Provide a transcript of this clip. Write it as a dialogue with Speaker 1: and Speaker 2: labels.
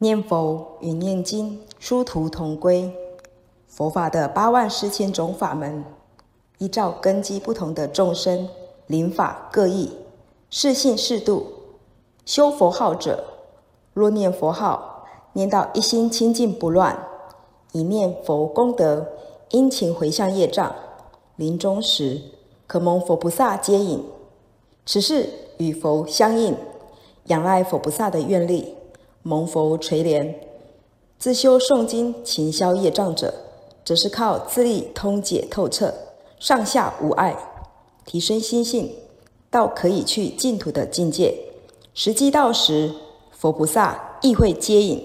Speaker 1: 念佛与念经殊途同归。佛法的八万四千种法门，依照根基不同的众生，灵法各异，是信是度。修佛号者，若念佛号，念到一心清净不乱，以念佛功德，殷勤回向业障，临终时可蒙佛菩萨接引。此事与佛相应，仰赖佛菩萨的愿力。蒙佛垂怜，自修诵经、勤消业障者，则是靠自力通解透彻，上下无碍，提升心性，到可以去净土的境界。时机到时，佛菩萨亦会接引。